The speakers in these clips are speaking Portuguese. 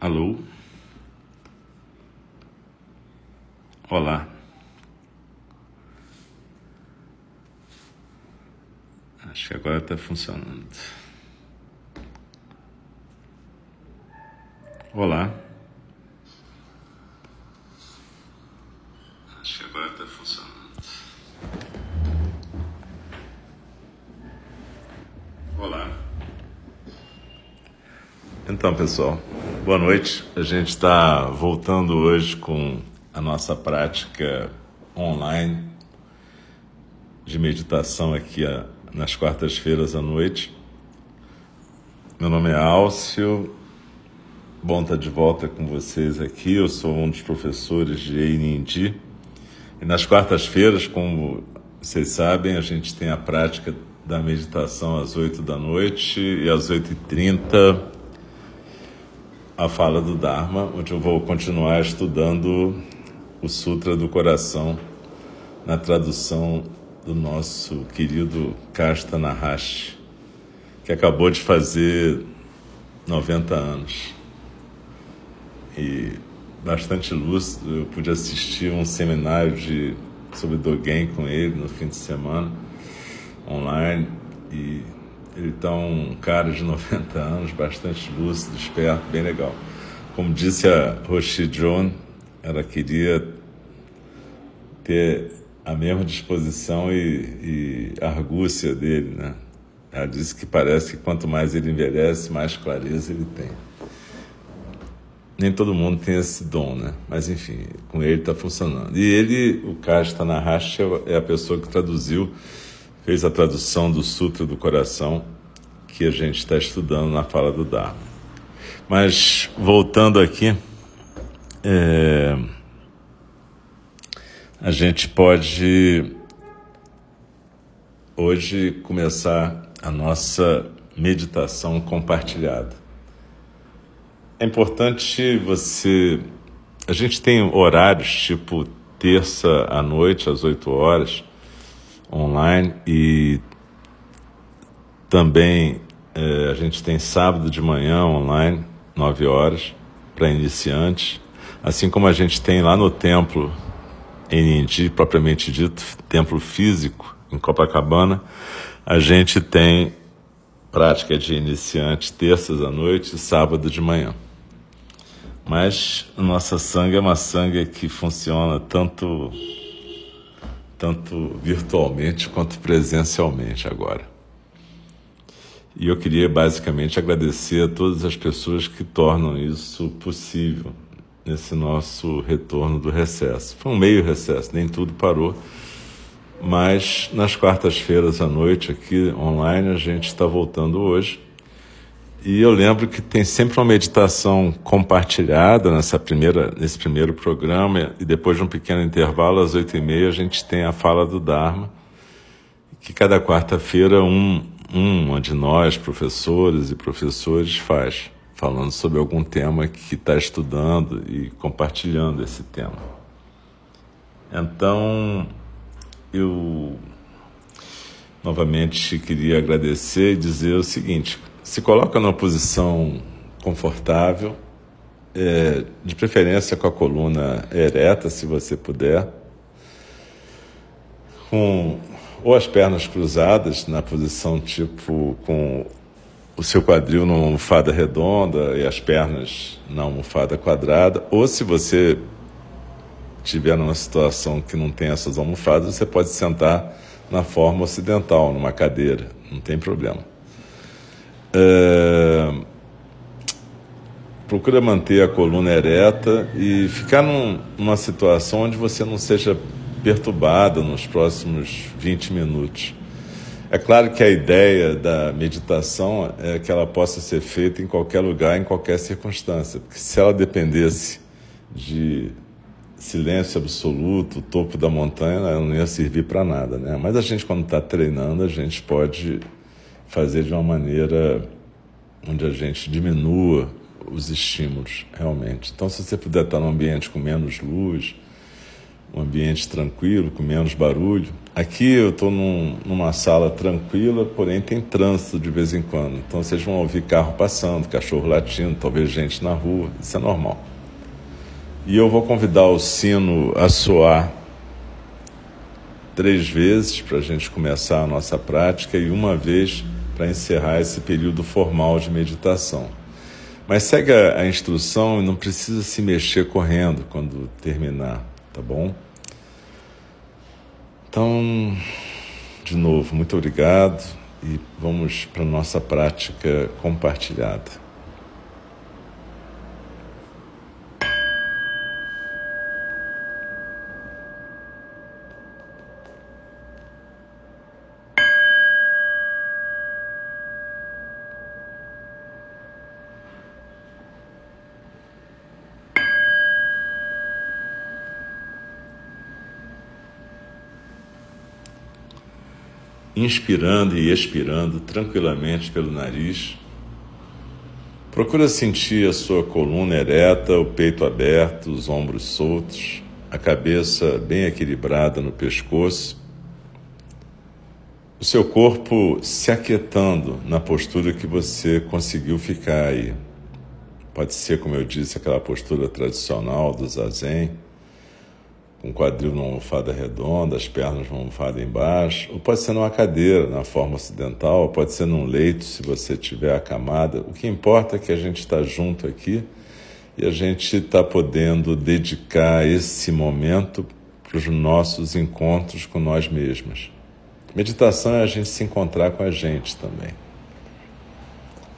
Alô? Olá. Acho que agora está funcionando. Olá. Acho que agora está funcionando. Olá. Então, pessoal, boa noite. A gente está voltando hoje com a nossa prática online de meditação aqui nas quartas-feiras à noite. Meu nome é Álcio, bom estar de volta com vocês aqui. Eu sou um dos professores de Einindi. E nas quartas-feiras, como vocês sabem, a gente tem a prática da meditação às 8 da noite e às 8h30 a fala do Dharma, onde eu vou continuar estudando o Sutra do Coração na tradução do nosso querido Kasta Nahashi, que acabou de fazer 90 anos. E bastante lúcido, eu pude assistir um seminário de, sobre Dogen com ele no fim de semana, online, e ele está um cara de 90 anos, bastante lúcido, esperto, bem legal. Como disse a Roshi John, ela queria ter a mesma disposição e, e argúcia dele, né? Ela disse que parece que quanto mais ele envelhece, mais clareza ele tem. Nem todo mundo tem esse dom, né? Mas enfim, com ele está funcionando. E ele, o Kasta Nahashi, é a pessoa que traduziu fez a tradução do Sutra do Coração que a gente está estudando na fala do Dharma. Mas voltando aqui, é, a gente pode hoje começar a nossa meditação compartilhada. É importante você. A gente tem horários tipo terça à noite, às 8 horas, online e também é, a gente tem sábado de manhã online, 9 horas, para iniciantes. Assim como a gente tem lá no templo, em Indi, propriamente dito, templo físico, em Copacabana, a gente tem prática de iniciantes terças à noite e sábado de manhã. Mas nossa sangue é uma sangue que funciona tanto tanto virtualmente quanto presencialmente agora. E eu queria basicamente agradecer a todas as pessoas que tornam isso possível nesse nosso retorno do recesso. Foi um meio recesso, nem tudo parou, mas nas quartas-feiras à noite aqui online a gente está voltando hoje e eu lembro que tem sempre uma meditação compartilhada nessa primeira, nesse primeiro programa, e depois de um pequeno intervalo, às oito e meia, a gente tem a fala do Dharma, que cada quarta-feira um, um de nós, professores e professores, faz, falando sobre algum tema que está estudando e compartilhando esse tema. Então, eu novamente queria agradecer e dizer o seguinte: se coloca numa posição confortável, é, de preferência com a coluna ereta, se você puder, com ou as pernas cruzadas na posição tipo com o seu quadril numa almofada redonda e as pernas na almofada quadrada, ou se você estiver numa situação que não tem essas almofadas, você pode sentar na forma ocidental, numa cadeira, não tem problema. É, procura manter a coluna ereta e ficar num, numa situação onde você não seja perturbado nos próximos 20 minutos. É claro que a ideia da meditação é que ela possa ser feita em qualquer lugar, em qualquer circunstância, porque se ela dependesse de silêncio absoluto, topo da montanha, ela não ia servir para nada, né? Mas a gente quando está treinando, a gente pode fazer de uma maneira onde a gente diminua os estímulos, realmente. Então, se você puder estar num ambiente com menos luz, um ambiente tranquilo, com menos barulho. Aqui eu estou num, numa sala tranquila, porém tem trânsito de vez em quando. Então vocês vão ouvir carro passando, cachorro latindo, talvez gente na rua, isso é normal. E eu vou convidar o sino a soar três vezes para a gente começar a nossa prática e uma vez para encerrar esse período formal de meditação. Mas segue a, a instrução e não precisa se mexer correndo quando terminar, tá bom? Então, de novo, muito obrigado e vamos para a nossa prática compartilhada. Inspirando e expirando tranquilamente pelo nariz. Procura sentir a sua coluna ereta, o peito aberto, os ombros soltos, a cabeça bem equilibrada no pescoço, o seu corpo se aquietando na postura que você conseguiu ficar aí. Pode ser, como eu disse, aquela postura tradicional do zazen com o quadril numa almofada redonda, as pernas numa almofada embaixo, ou pode ser numa cadeira, na forma ocidental, pode ser num leito, se você tiver acamada. O que importa é que a gente está junto aqui e a gente está podendo dedicar esse momento para os nossos encontros com nós mesmos. Meditação é a gente se encontrar com a gente também.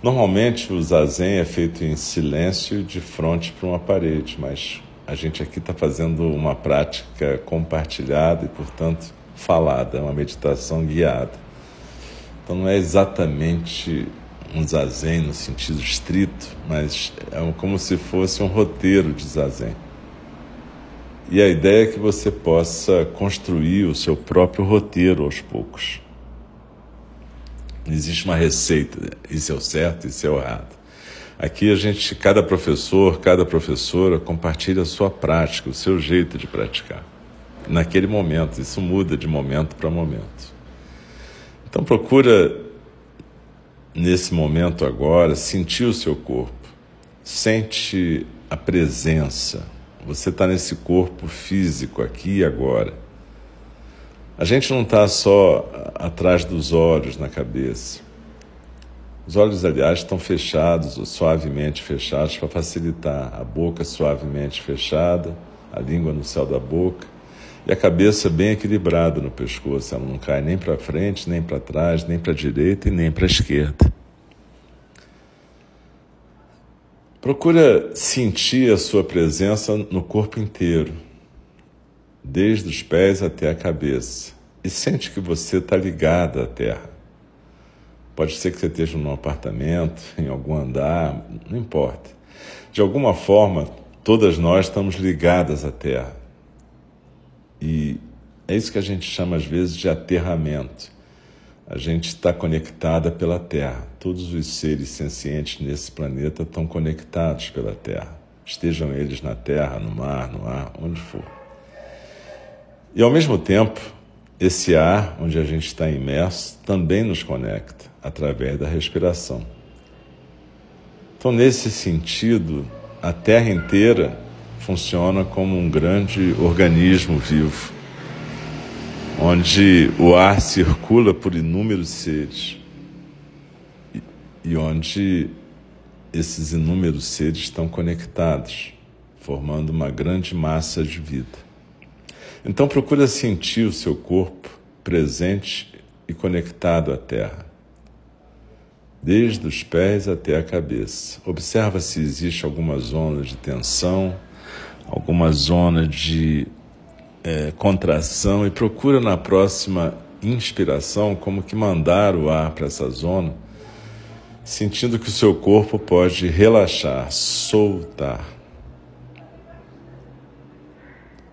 Normalmente o zazen é feito em silêncio de frente para uma parede, mas a gente aqui está fazendo uma prática compartilhada e, portanto, falada, é uma meditação guiada. Então não é exatamente um zazen no sentido estrito, mas é como se fosse um roteiro de zazen. E a ideia é que você possa construir o seu próprio roteiro aos poucos. Não existe uma receita, isso é o certo, isso é o errado. Aqui a gente, cada professor, cada professora compartilha a sua prática, o seu jeito de praticar. Naquele momento, isso muda de momento para momento. Então procura nesse momento agora sentir o seu corpo. Sente a presença. Você está nesse corpo físico aqui e agora. A gente não está só atrás dos olhos na cabeça. Os olhos, aliás, estão fechados ou suavemente fechados para facilitar. A boca suavemente fechada, a língua no céu da boca e a cabeça bem equilibrada no pescoço. Ela não cai nem para frente, nem para trás, nem para a direita e nem para a esquerda. Procura sentir a sua presença no corpo inteiro, desde os pés até a cabeça, e sente que você está ligada à terra. Pode ser que você esteja num apartamento, em algum andar, não importa. De alguma forma, todas nós estamos ligadas à Terra. E é isso que a gente chama às vezes de aterramento. A gente está conectada pela Terra. Todos os seres sencientes nesse planeta estão conectados pela Terra. Estejam eles na Terra, no mar, no ar, onde for. E ao mesmo tempo, esse ar onde a gente está imerso também nos conecta através da respiração. Então, nesse sentido, a Terra inteira funciona como um grande organismo vivo, onde o ar circula por inúmeros seres e, onde esses inúmeros seres estão conectados, formando uma grande massa de vida. Então procura sentir o seu corpo presente e conectado à terra, desde os pés até a cabeça. Observa se existe alguma zona de tensão, alguma zona de é, contração e procura na próxima inspiração como que mandar o ar para essa zona, sentindo que o seu corpo pode relaxar, soltar.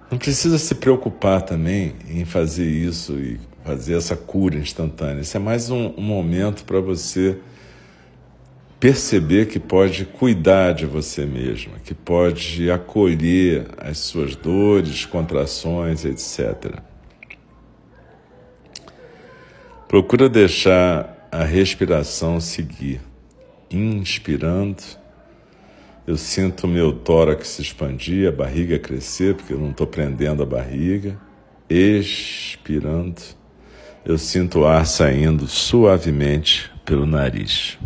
Não precisa se preocupar também em fazer isso e fazer essa cura instantânea. Isso é mais um, um momento para você perceber que pode cuidar de você mesma, que pode acolher as suas dores, contrações, etc. Procura deixar a respiração seguir, inspirando. Eu sinto meu tórax se expandir, a barriga crescer, porque eu não estou prendendo a barriga. Expirando, eu sinto o ar saindo suavemente pelo nariz.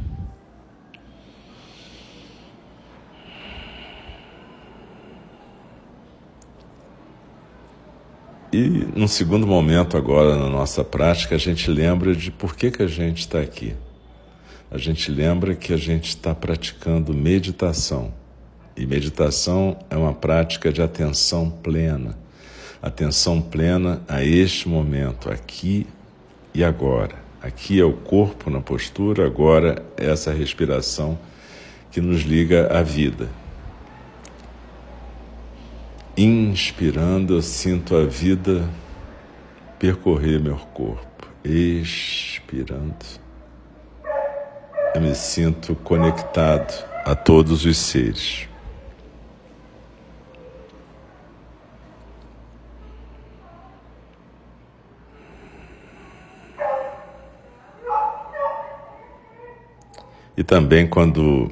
E num segundo momento agora na nossa prática, a gente lembra de por que, que a gente está aqui. A gente lembra que a gente está praticando meditação. E meditação é uma prática de atenção plena. Atenção plena a este momento, aqui e agora. Aqui é o corpo na postura, agora é essa respiração que nos liga à vida. Inspirando, eu sinto a vida percorrer meu corpo. Expirando, eu me sinto conectado a todos os seres. E também quando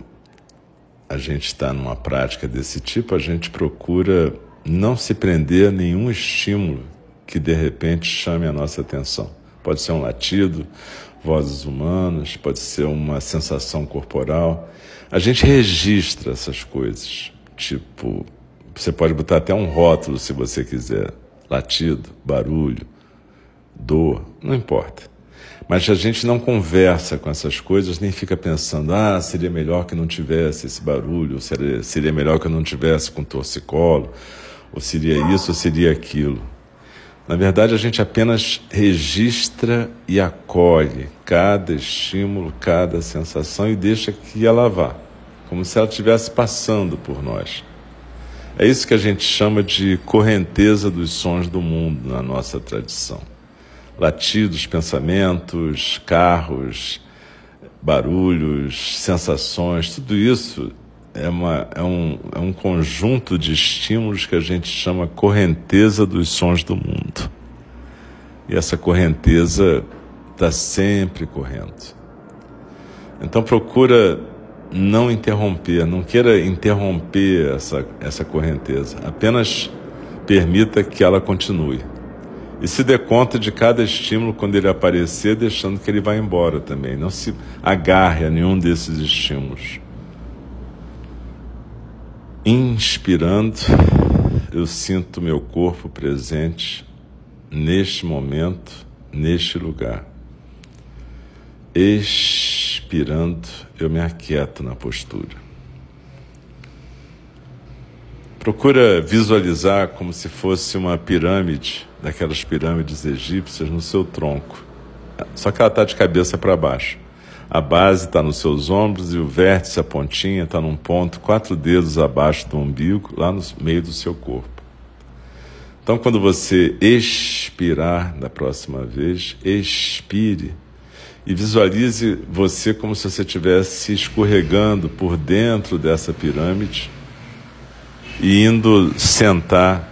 a gente está numa prática desse tipo, a gente procura não se prender a nenhum estímulo que de repente chame a nossa atenção. Pode ser um latido, vozes humanas, pode ser uma sensação corporal. A gente registra essas coisas. Tipo, você pode botar até um rótulo se você quiser: latido, barulho, dor, não importa. Mas a gente não conversa com essas coisas, nem fica pensando, ah, seria melhor que não tivesse esse barulho, ou seria, seria melhor que eu não tivesse com torcicolo, ou seria isso, ou seria aquilo. Na verdade, a gente apenas registra e acolhe cada estímulo, cada sensação e deixa que ela vá, como se ela estivesse passando por nós. É isso que a gente chama de correnteza dos sons do mundo na nossa tradição. Latidos, pensamentos, carros, barulhos, sensações, tudo isso é, uma, é, um, é um conjunto de estímulos que a gente chama correnteza dos sons do mundo. E essa correnteza está sempre correndo. Então procura não interromper, não queira interromper essa, essa correnteza, apenas permita que ela continue. E se dê conta de cada estímulo quando ele aparecer, deixando que ele vá embora também. Não se agarre a nenhum desses estímulos. Inspirando, eu sinto meu corpo presente neste momento, neste lugar. Expirando, eu me aquieto na postura. Procura visualizar como se fosse uma pirâmide, daquelas pirâmides egípcias, no seu tronco. Só que ela está de cabeça para baixo. A base está nos seus ombros e o vértice, a pontinha, está num ponto quatro dedos abaixo do umbigo, lá no meio do seu corpo. Então, quando você expirar da próxima vez, expire e visualize você como se você estivesse escorregando por dentro dessa pirâmide e indo sentar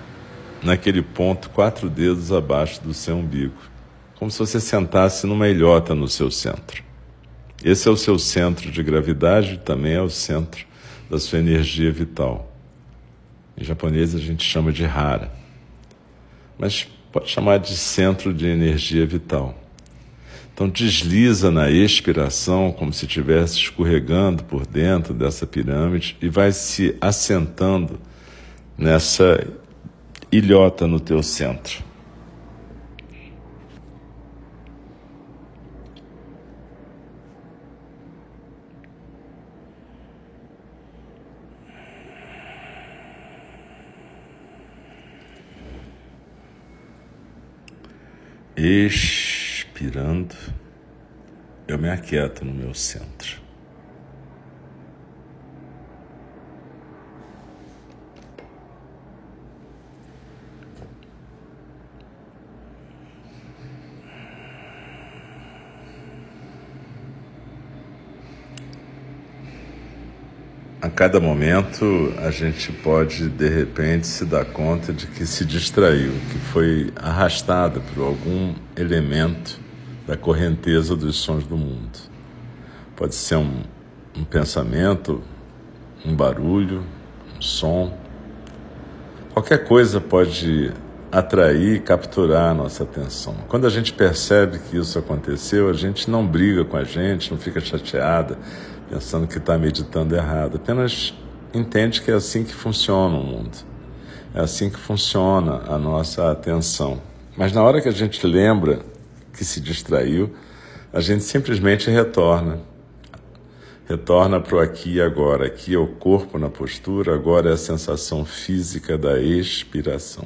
naquele ponto quatro dedos abaixo do seu umbigo, como se você sentasse numa ilhota no seu centro. Esse é o seu centro de gravidade, também é o centro da sua energia vital. Em japonês a gente chama de hara, mas pode chamar de centro de energia vital. Então desliza na expiração como se estivesse escorregando por dentro dessa pirâmide e vai se assentando nessa ilhota no teu centro. Expirando, eu me aquieto no meu centro. Cada momento a gente pode de repente se dar conta de que se distraiu, que foi arrastada por algum elemento da correnteza dos sons do mundo. Pode ser um, um pensamento, um barulho, um som. Qualquer coisa pode atrair capturar a nossa atenção. Quando a gente percebe que isso aconteceu, a gente não briga com a gente, não fica chateada, pensando que está meditando errado. Apenas entende que é assim que funciona o mundo. É assim que funciona a nossa atenção. Mas na hora que a gente lembra que se distraiu, a gente simplesmente retorna. Retorna para o aqui e agora. Aqui é o corpo na postura, agora é a sensação física da expiração.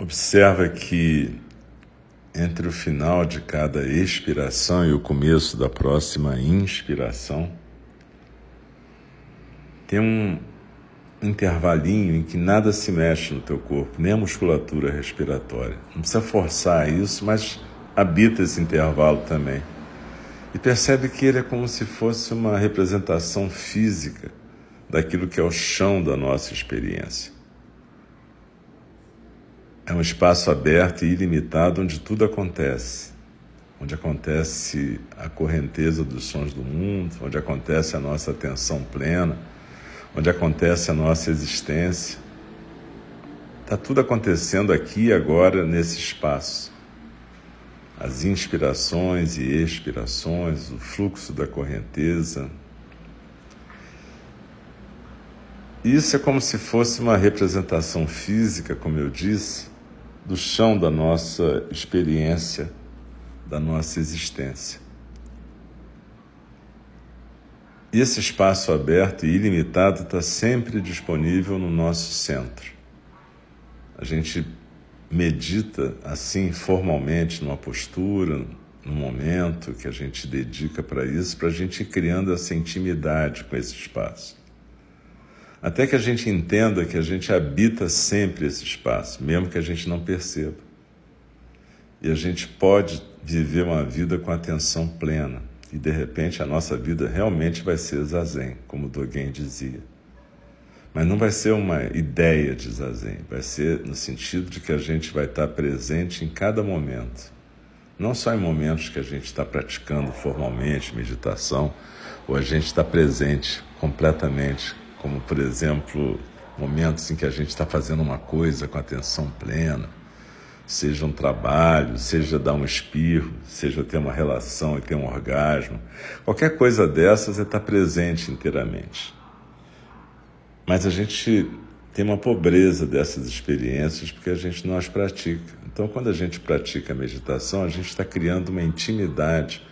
Observa que entre o final de cada expiração e o começo da próxima inspiração, tem um intervalinho em que nada se mexe no teu corpo, nem a musculatura respiratória. Não precisa forçar isso, mas habita esse intervalo também. E percebe que ele é como se fosse uma representação física daquilo que é o chão da nossa experiência. É um espaço aberto e ilimitado onde tudo acontece. Onde acontece a correnteza dos sons do mundo, onde acontece a nossa atenção plena, onde acontece a nossa existência. Está tudo acontecendo aqui e agora nesse espaço. As inspirações e expirações, o fluxo da correnteza. Isso é como se fosse uma representação física, como eu disse, do chão da nossa experiência, da nossa existência. E esse espaço aberto e ilimitado está sempre disponível no nosso centro. A gente medita assim formalmente, numa postura, no momento que a gente dedica para isso, para a gente ir criando essa intimidade com esse espaço até que a gente entenda que a gente habita sempre esse espaço, mesmo que a gente não perceba. E a gente pode viver uma vida com atenção plena. E de repente a nossa vida realmente vai ser zazen, como Dogen dizia. Mas não vai ser uma ideia de zazen, vai ser no sentido de que a gente vai estar presente em cada momento. Não só em momentos que a gente está praticando formalmente meditação, ou a gente está presente completamente como por exemplo momentos em que a gente está fazendo uma coisa com atenção plena, seja um trabalho, seja dar um espirro, seja ter uma relação e ter um orgasmo, qualquer coisa dessas é estar presente inteiramente. Mas a gente tem uma pobreza dessas experiências porque a gente não as pratica. Então, quando a gente pratica a meditação, a gente está criando uma intimidade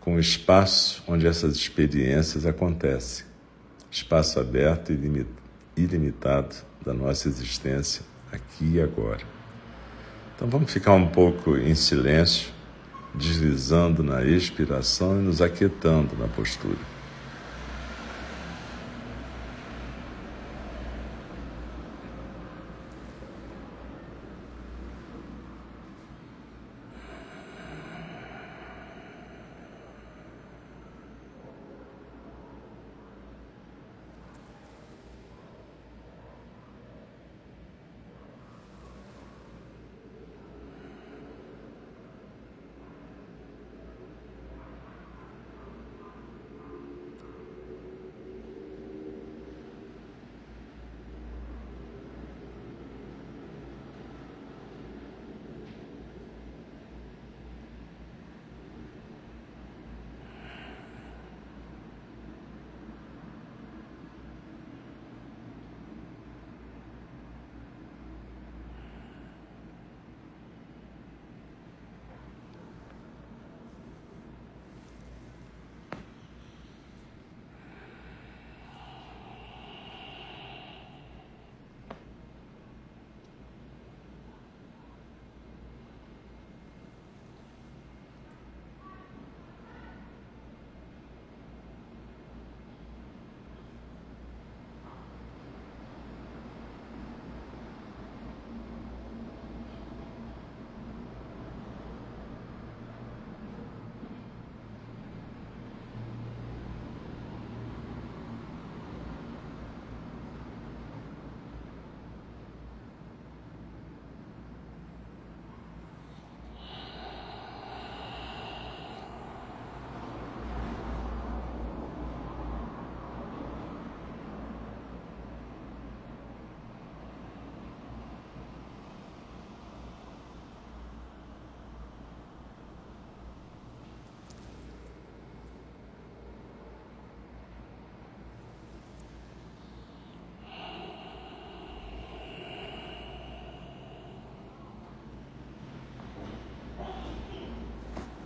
com o espaço onde essas experiências acontecem espaço aberto e ilimitado da nossa existência aqui e agora. Então vamos ficar um pouco em silêncio, deslizando na expiração e nos aquietando na postura.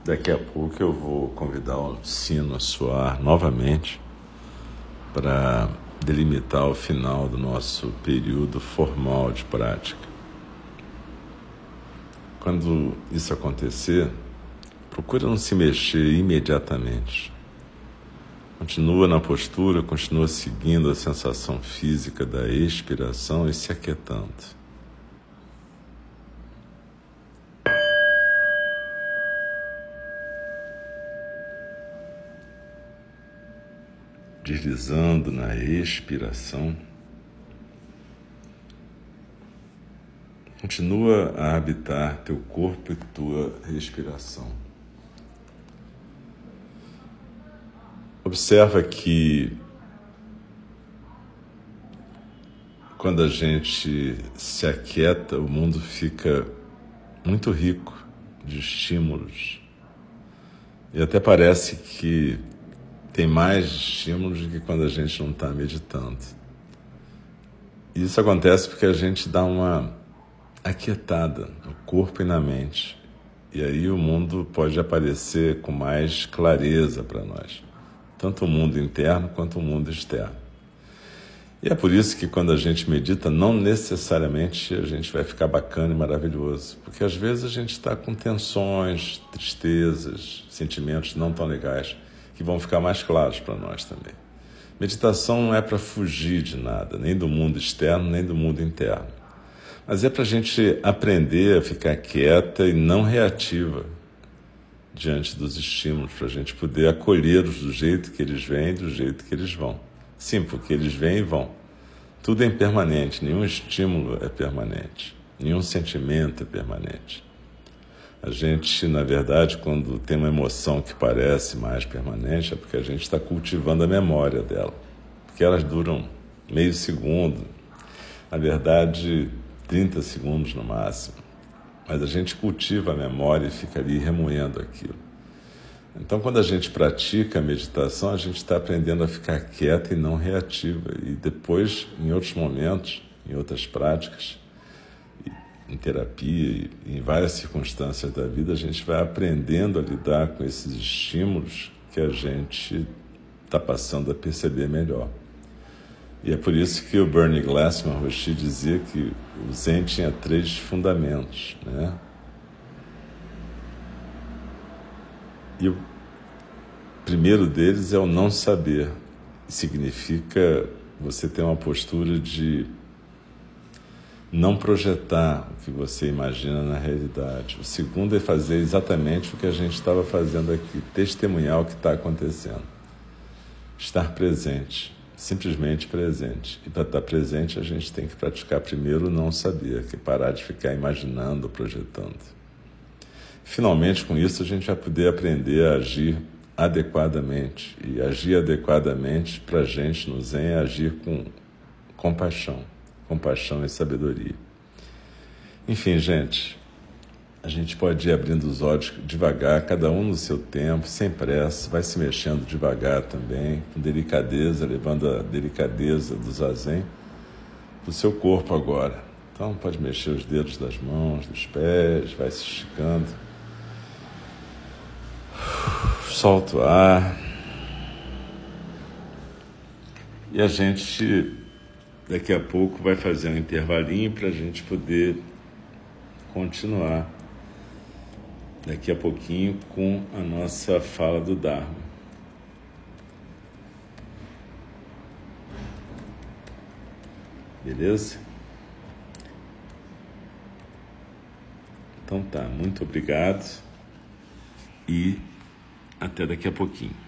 Daqui a pouco eu vou convidar o sino a soar novamente para delimitar o final do nosso período formal de prática. Quando isso acontecer, procura não se mexer imediatamente. Continua na postura, continua seguindo a sensação física da expiração e se aquietando. Deslizando na expiração. Continua a habitar teu corpo e tua respiração. Observa que quando a gente se aquieta, o mundo fica muito rico de estímulos. E até parece que tem mais estímulos do que quando a gente não está meditando. Isso acontece porque a gente dá uma aquietada no corpo e na mente. E aí o mundo pode aparecer com mais clareza para nós, tanto o mundo interno quanto o mundo externo. E é por isso que quando a gente medita, não necessariamente a gente vai ficar bacana e maravilhoso, porque às vezes a gente está com tensões, tristezas, sentimentos não tão legais que vão ficar mais claros para nós também. Meditação não é para fugir de nada, nem do mundo externo, nem do mundo interno. Mas é para a gente aprender a ficar quieta e não reativa diante dos estímulos, para a gente poder acolhê-los do jeito que eles vêm, do jeito que eles vão. Sim, porque eles vêm e vão. Tudo é impermanente, nenhum estímulo é permanente, nenhum sentimento é permanente. A gente, na verdade, quando tem uma emoção que parece mais permanente, é porque a gente está cultivando a memória dela. Porque elas duram meio segundo, na verdade, 30 segundos no máximo. Mas a gente cultiva a memória e fica ali remoendo aquilo. Então, quando a gente pratica a meditação, a gente está aprendendo a ficar quieta e não reativa. E depois, em outros momentos, em outras práticas, em terapia em várias circunstâncias da vida, a gente vai aprendendo a lidar com esses estímulos que a gente está passando a perceber melhor. E é por isso que o Bernie Glassman Roshi dizia que o Zen tinha três fundamentos, né? E o primeiro deles é o não saber. Significa você ter uma postura de não projetar o que você imagina na realidade. O segundo é fazer exatamente o que a gente estava fazendo aqui, testemunhar o que está acontecendo. Estar presente, simplesmente presente. E para estar presente, a gente tem que praticar primeiro não saber, que é parar de ficar imaginando, projetando. Finalmente, com isso, a gente vai poder aprender a agir adequadamente. E agir adequadamente para a gente no Zen é agir com compaixão compaixão e sabedoria. Enfim, gente, a gente pode ir abrindo os olhos devagar, cada um no seu tempo, sem pressa, vai se mexendo devagar também, com delicadeza, levando a delicadeza do zazen para o seu corpo agora. Então pode mexer os dedos das mãos, dos pés, vai se esticando. Solta o ar. E a gente Daqui a pouco vai fazer um intervalinho para a gente poder continuar daqui a pouquinho com a nossa fala do Dharma. Beleza? Então tá, muito obrigado e até daqui a pouquinho.